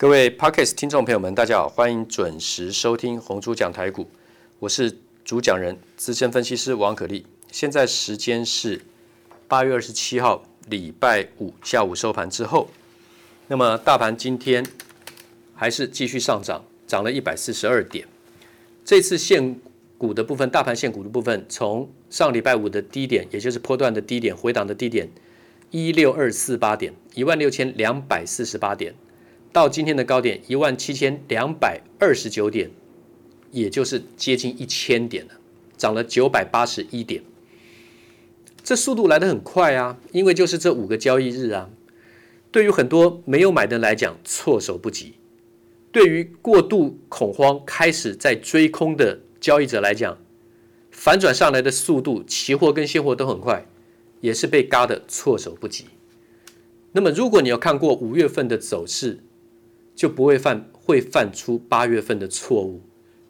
各位 Podcast 听众朋友们，大家好，欢迎准时收听红猪讲台股，我是主讲人资深分析师王可立。现在时间是八月二十七号礼拜五下午收盘之后，那么大盘今天还是继续上涨，涨了一百四十二点。这次现股的部分，大盘现股的部分，从上礼拜五的低点，也就是波段的低点，回档的低点一六二四八点，一万六千两百四十八点。到今天的高点一万七千两百二十九点，也就是接近一千点了，涨了九百八十一点。这速度来得很快啊，因为就是这五个交易日啊。对于很多没有买的人来讲，措手不及；对于过度恐慌开始在追空的交易者来讲，反转上来的速度，期货跟现货都很快，也是被嘎得措手不及。那么，如果你有看过五月份的走势，就不会犯会犯出八月份的错误，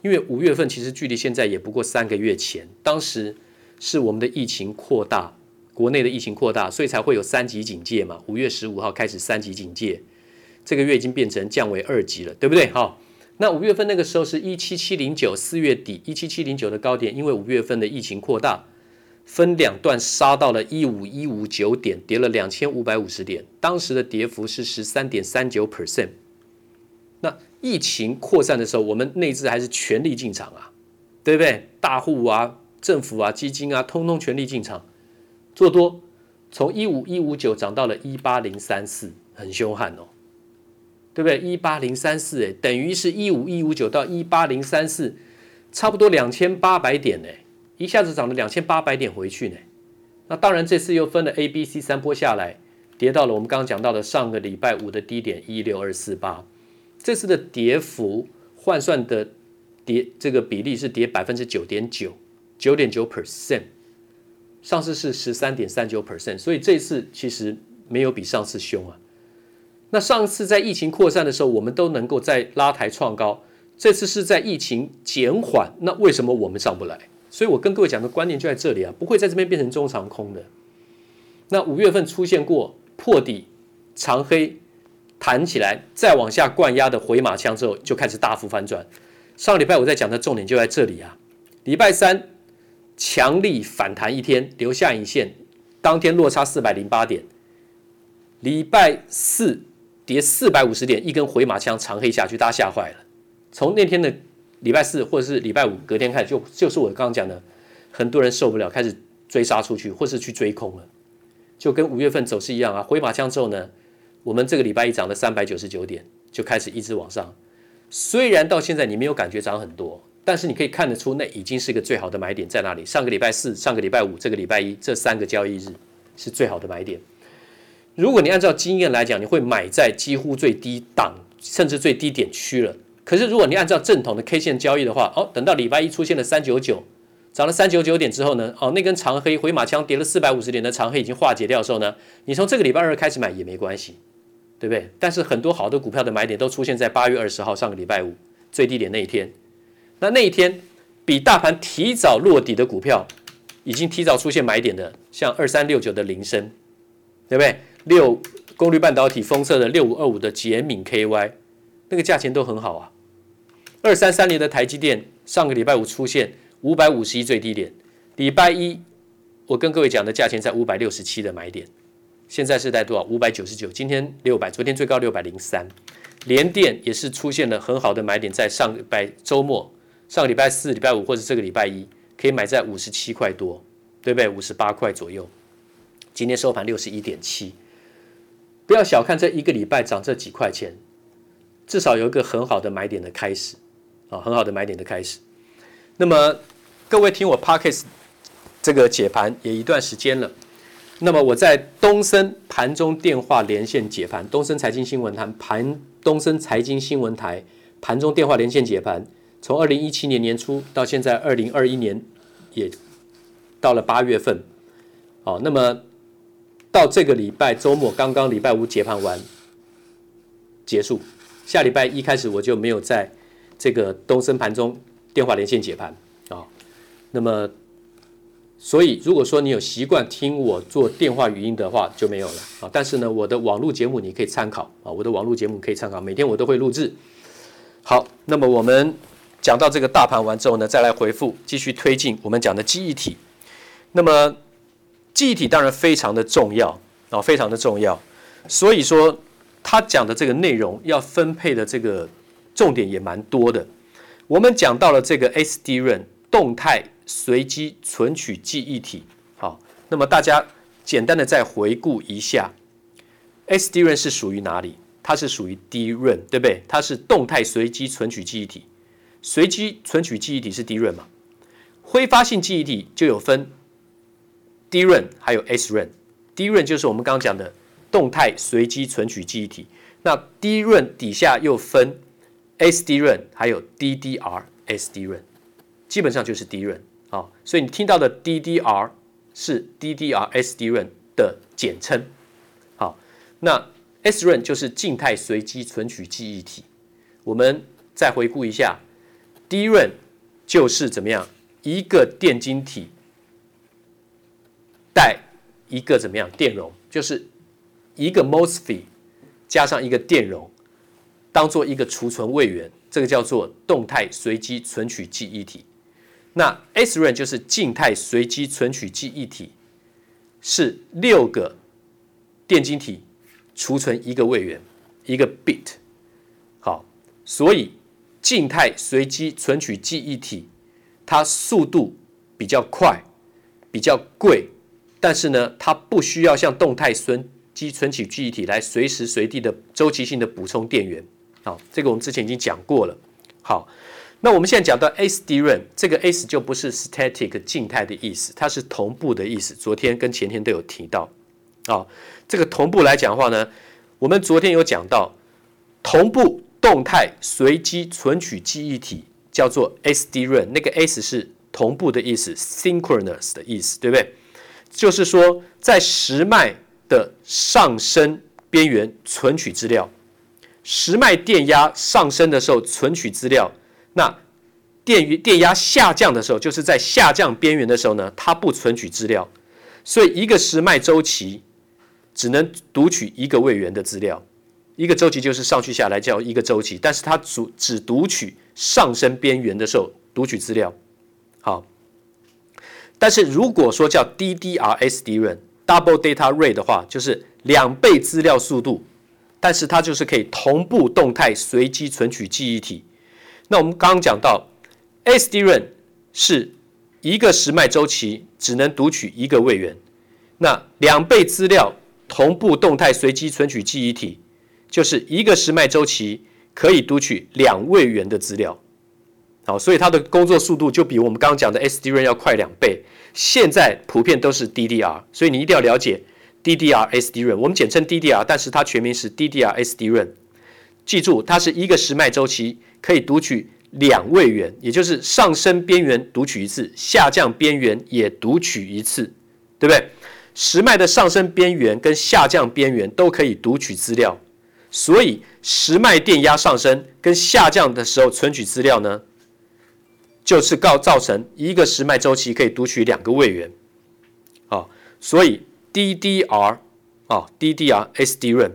因为五月份其实距离现在也不过三个月前，当时是我们的疫情扩大，国内的疫情扩大，所以才会有三级警戒嘛。五月十五号开始三级警戒，这个月已经变成降为二级了，对不对？好，那五月份那个时候是一七七零九，四月底一七七零九的高点，因为五月份的疫情扩大，分两段杀到了一五一五九点，跌了两千五百五十点，当时的跌幅是十三点三九 percent。那疫情扩散的时候，我们内资还是全力进场啊，对不对？大户啊、政府啊、基金啊，通通全力进场做多，从一五一五九涨到了一八零三四，很凶悍哦，对不对？一八零三四，哎，等于是一五一五九到一八零三四，差不多两千八百点呢，一下子涨了两千八百点回去呢。那当然，这次又分了 A、B、C 三波下来，跌到了我们刚刚讲到的上个礼拜五的低点一六二四八。这次的跌幅换算的跌这个比例是跌百分之九点九，九点九 percent，上次是十三点三九 percent，所以这次其实没有比上次凶啊。那上次在疫情扩散的时候，我们都能够在拉抬创高，这次是在疫情减缓，那为什么我们上不来？所以我跟各位讲的观念就在这里啊，不会在这边变成中长空的。那五月份出现过破底长黑。弹起来，再往下灌压的回马枪之后，就开始大幅反转。上礼拜我在讲的重点就在这里啊。礼拜三强力反弹一天，留下影线，当天落差四百零八点。礼拜四跌四百五十点，一根回马枪长黑下去，大家吓坏了。从那天的礼拜四或者是礼拜五隔天开始，就就是我刚刚讲的，很多人受不了，开始追杀出去，或是去追空了，就跟五月份走势一样啊。回马枪之后呢？我们这个礼拜一涨了三百九十九点，就开始一直往上。虽然到现在你没有感觉涨很多，但是你可以看得出，那已经是个最好的买点在哪里？上个礼拜四、上个礼拜五、这个礼拜一这三个交易日是最好的买点。如果你按照经验来讲，你会买在几乎最低档，甚至最低点区了。可是如果你按照正统的 K 线交易的话，哦，等到礼拜一出现了三九九。涨了三九九点之后呢，哦，那根长黑回马枪跌了四百五十点的长黑已经化解掉的时候呢，你从这个礼拜二开始买也没关系，对不对？但是很多好的股票的买点都出现在八月二十号上个礼拜五最低点那一天，那那一天比大盘提早落底的股票，已经提早出现买点的，像二三六九的铃声，对不对？六功率半导体封测的六五二五的捷敏 KY，那个价钱都很好啊。二三三零的台积电上个礼拜五出现。五百五十一最低点，礼拜一我跟各位讲的价钱在五百六十七的买点，现在是在多少？五百九十九，今天六百，昨天最高六百零三。联电也是出现了很好的买点，在上礼拜周末，上个礼拜四、礼拜五或者这个礼拜一，可以买在五十七块多，对不对？五十八块左右。今天收盘六十一点七，不要小看这一个礼拜涨这几块钱，至少有一个很好的买点的开始啊，很好的买点的开始。那么。各位听我 Podcast 这个解盘也一段时间了，那么我在东森盘中电话连线解盘，东森财经新闻台盘，东森财经新闻台盘中电话连线解盘，从二零一七年年初到现在二零二一年也到了八月份，好，那么到这个礼拜周末刚刚礼拜五解盘完结束，下礼拜一开始我就没有在这个东森盘中电话连线解盘啊。那么所以如果说你有习惯听我做电话语音的话，就没有了啊。但是呢，我的网络节目你可以参考啊，我的网络节目可以参考，每天我都会录制。好，那么我们讲到这个大盘完之后呢，再来回复，继续推进我们讲的记忆体。那么记忆体当然非常的重要啊，非常的重要。所以说他讲的这个内容要分配的这个重点也蛮多的。我们讲到了这个 SD 润动态随机存取记忆体。好，那么大家简单的再回顾一下，SDRAM 是属于哪里？它是属于 DRAM，对不对？它是动态随机存取记忆体。随机存取记忆体是 DRAM 嘛？挥发性记忆体就有分 DRAM 还有 SRAM。DRAM 就是我们刚刚讲的。动态随机存取记忆体，那 DRAM 底下又分 SDRAM 还有 DDR SDRAM，基本上就是 DRAM 啊，所以你听到的 DDR 是 DDR SDRAM 的简称。好，那 SRAM 就是静态随机存取记忆体。我们再回顾一下，DRAM 就是怎么样一个电晶体带一个怎么样电容，就是。一个 MOSFET 加上一个电容，当做一个储存位元，这个叫做动态随机存取记忆体。那 SRAM 就是静态随机存取记忆体，是六个电晶体储存一个位元，一个 bit。好，所以静态随机存取记忆体，它速度比较快，比较贵，但是呢，它不需要像动态存。机存取记忆体来随时随地的周期性的补充电源，好，这个我们之前已经讲过了。好，那我们现在讲到 SDRAM，这个 S 就不是 static 静态的意思，它是同步的意思。昨天跟前天都有提到。啊，这个同步来讲的话呢，我们昨天有讲到同步动态随机存取记忆体叫做 SDRAM，那个 S 是同步的意思，synchronous 的意思，对不对？就是说在时脉。的上升边缘存取资料，时脉电压上升的时候存取资料，那电于电压下降的时候，就是在下降边缘的时候呢，它不存取资料，所以一个时脉周期只能读取一个位元的资料，一个周期就是上去下来叫一个周期，但是它只只读取上升边缘的时候读取资料，好，但是如果说叫 DDR SDRAM。Double data rate 的话，就是两倍资料速度，但是它就是可以同步动态随机存取记忆体。那我们刚刚讲到，SDRAM 是一个时脉周期只能读取一个位元，那两倍资料同步动态随机存取记忆体，就是一个时脉周期可以读取两位元的资料。好，所以它的工作速度就比我们刚刚讲的 SDRAM 要快两倍。现在普遍都是 DDR，所以你一定要了解 DDR SDRAM。我们简称 DDR，但是它全名是 DDR SDRAM。记住，它是一个时脉周期可以读取两位元，也就是上升边缘读取一次，下降边缘也读取一次，对不对？时脉的上升边缘跟下降边缘都可以读取资料，所以时脉电压上升跟下降的时候存取资料呢，就是告造成一个时脉周期可以读取两个位元，啊，所以 DDR 啊 DDR SDRAM，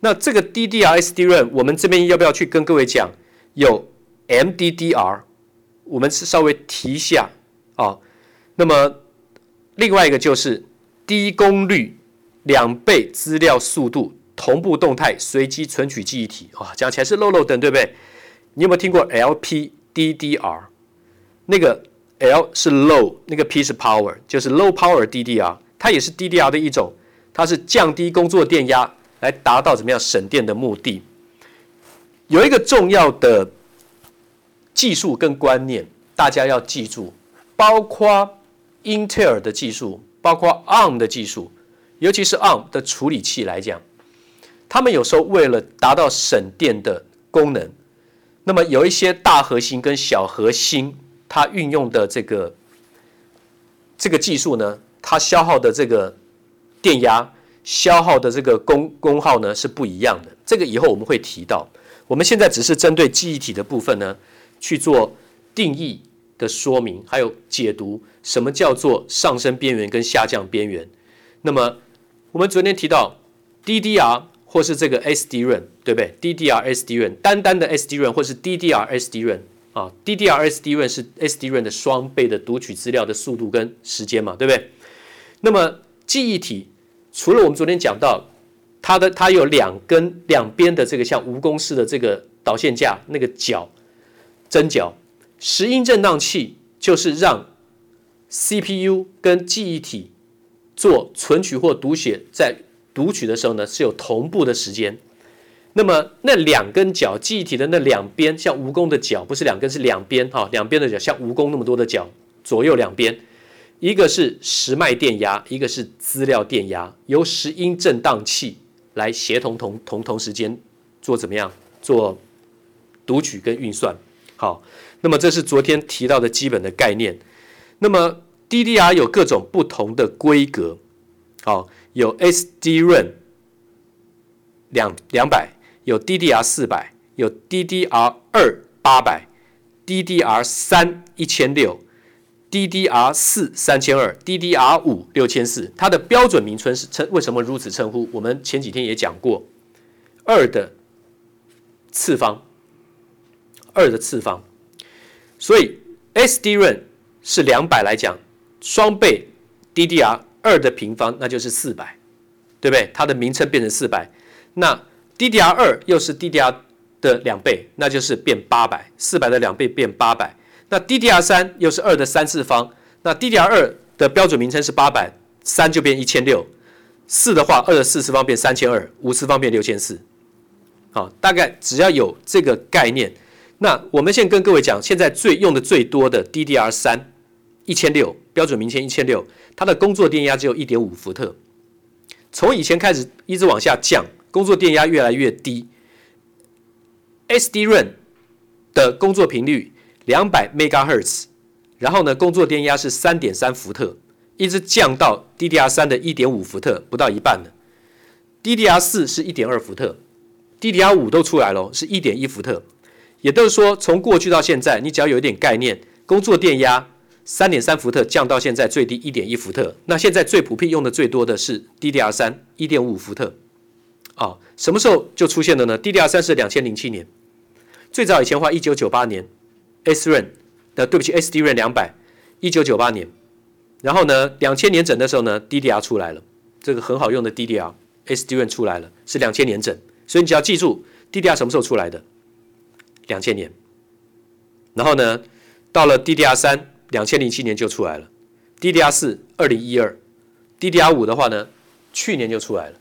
那这个 DDR SDRAM 我们这边要不要去跟各位讲？有 MDDR，我们是稍微提一下啊。那么另外一个就是低功率两倍资料速度同步动态随机存取记忆体啊，讲起来是漏漏等，对不对？你有没有听过 LPDDR？那个 L 是 low，那个 P 是 power，就是 low power DDR，它也是 DDR 的一种，它是降低工作电压来达到怎么样省电的目的。有一个重要的技术跟观念，大家要记住，包括英特尔的技术，包括 ARM 的技术，尤其是 ARM 的处理器来讲，他们有时候为了达到省电的功能，那么有一些大核心跟小核心。它运用的这个这个技术呢，它消耗的这个电压、消耗的这个功功耗呢是不一样的。这个以后我们会提到。我们现在只是针对记忆体的部分呢去做定义的说明，还有解读什么叫做上升边缘跟下降边缘。那么我们昨天提到 DDR 或是这个 SDRAM，对不对？DDR SDRAM 单单的 SDRAM 或是 DDR SDRAM 啊，DDR SDRAM 是 SDRAM 的双倍的读取资料的速度跟时间嘛，对不对？那么记忆体除了我们昨天讲到它的它有两根两边的这个像蜈蚣似的这个导线架那个角针脚。石英振荡器就是让 CPU 跟记忆体做存取或读写，在读取的时候呢，是有同步的时间。那么那两根脚，记忆体的那两边像蜈蚣的脚，不是两根，是两边哈，两边的脚像蜈蚣那么多的脚，左右两边，一个是时脉电压，一个是资料电压，由石英振荡器来协同同同同时间做怎么样做读取跟运算，好。那么这是昨天提到的基本的概念。那么 DDR 有各种不同的规格，好，有 SDRAM 两两百，有 DDR 四百，有 DDR 二八百，DDR 三一千六，DDR 四三千二，DDR 五六千四。它的标准名称是称为什么如此称呼？我们前几天也讲过，二的次方，二的次方。所以 SDRAM 是两百来讲，双倍 DDR 二的平方，那就是四百，对不对？它的名称变成四百，那 DDR 二又是 DDR 的两倍，那就是变八百，四百的两倍变八百。那 DDR 三又是二的三次方，那 DDR 二的标准名称是八百，三就变一千六，四的话二的四次方变三千二，五次方变六千四。好，大概只要有这个概念。那我们现在跟各位讲，现在最用的最多的 DDR 三一千六标准名称一千六，它的工作电压只有一点五伏特，从以前开始一直往下降，工作电压越来越低。SDRAM 的工作频率两百 Megahertz，然后呢，工作电压是三点三伏特，一直降到 DDR 三的一点五伏特，不到一半了。DDR 四是一点二伏特，DDR 五都出来了，是一点一伏特。也就是说，从过去到现在，你只要有一点概念，工作电压三点三伏特降到现在最低一点一伏特。那现在最普遍用的最多的是 DDR 三一点五伏特。啊，什么时候就出现的呢？DDR 三是两千零七年，最早以前话一九九八年，SRAM 的对不起，SDRAM 两百，一九九八年。然后呢，两千年整的时候呢，DDR 出来了，这个很好用的 DDR SDRAM 出来了，是两千年整。所以你只要记住 DDR 什么时候出来的。两千年，然后呢，到了 DDR 三，两千零七年就出来了；DDR 四，二零一二；DDR 五的话呢，去年就出来了。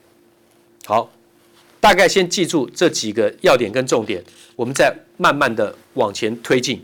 好，大概先记住这几个要点跟重点，我们再慢慢的往前推进，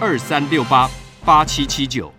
二三六八八七七九。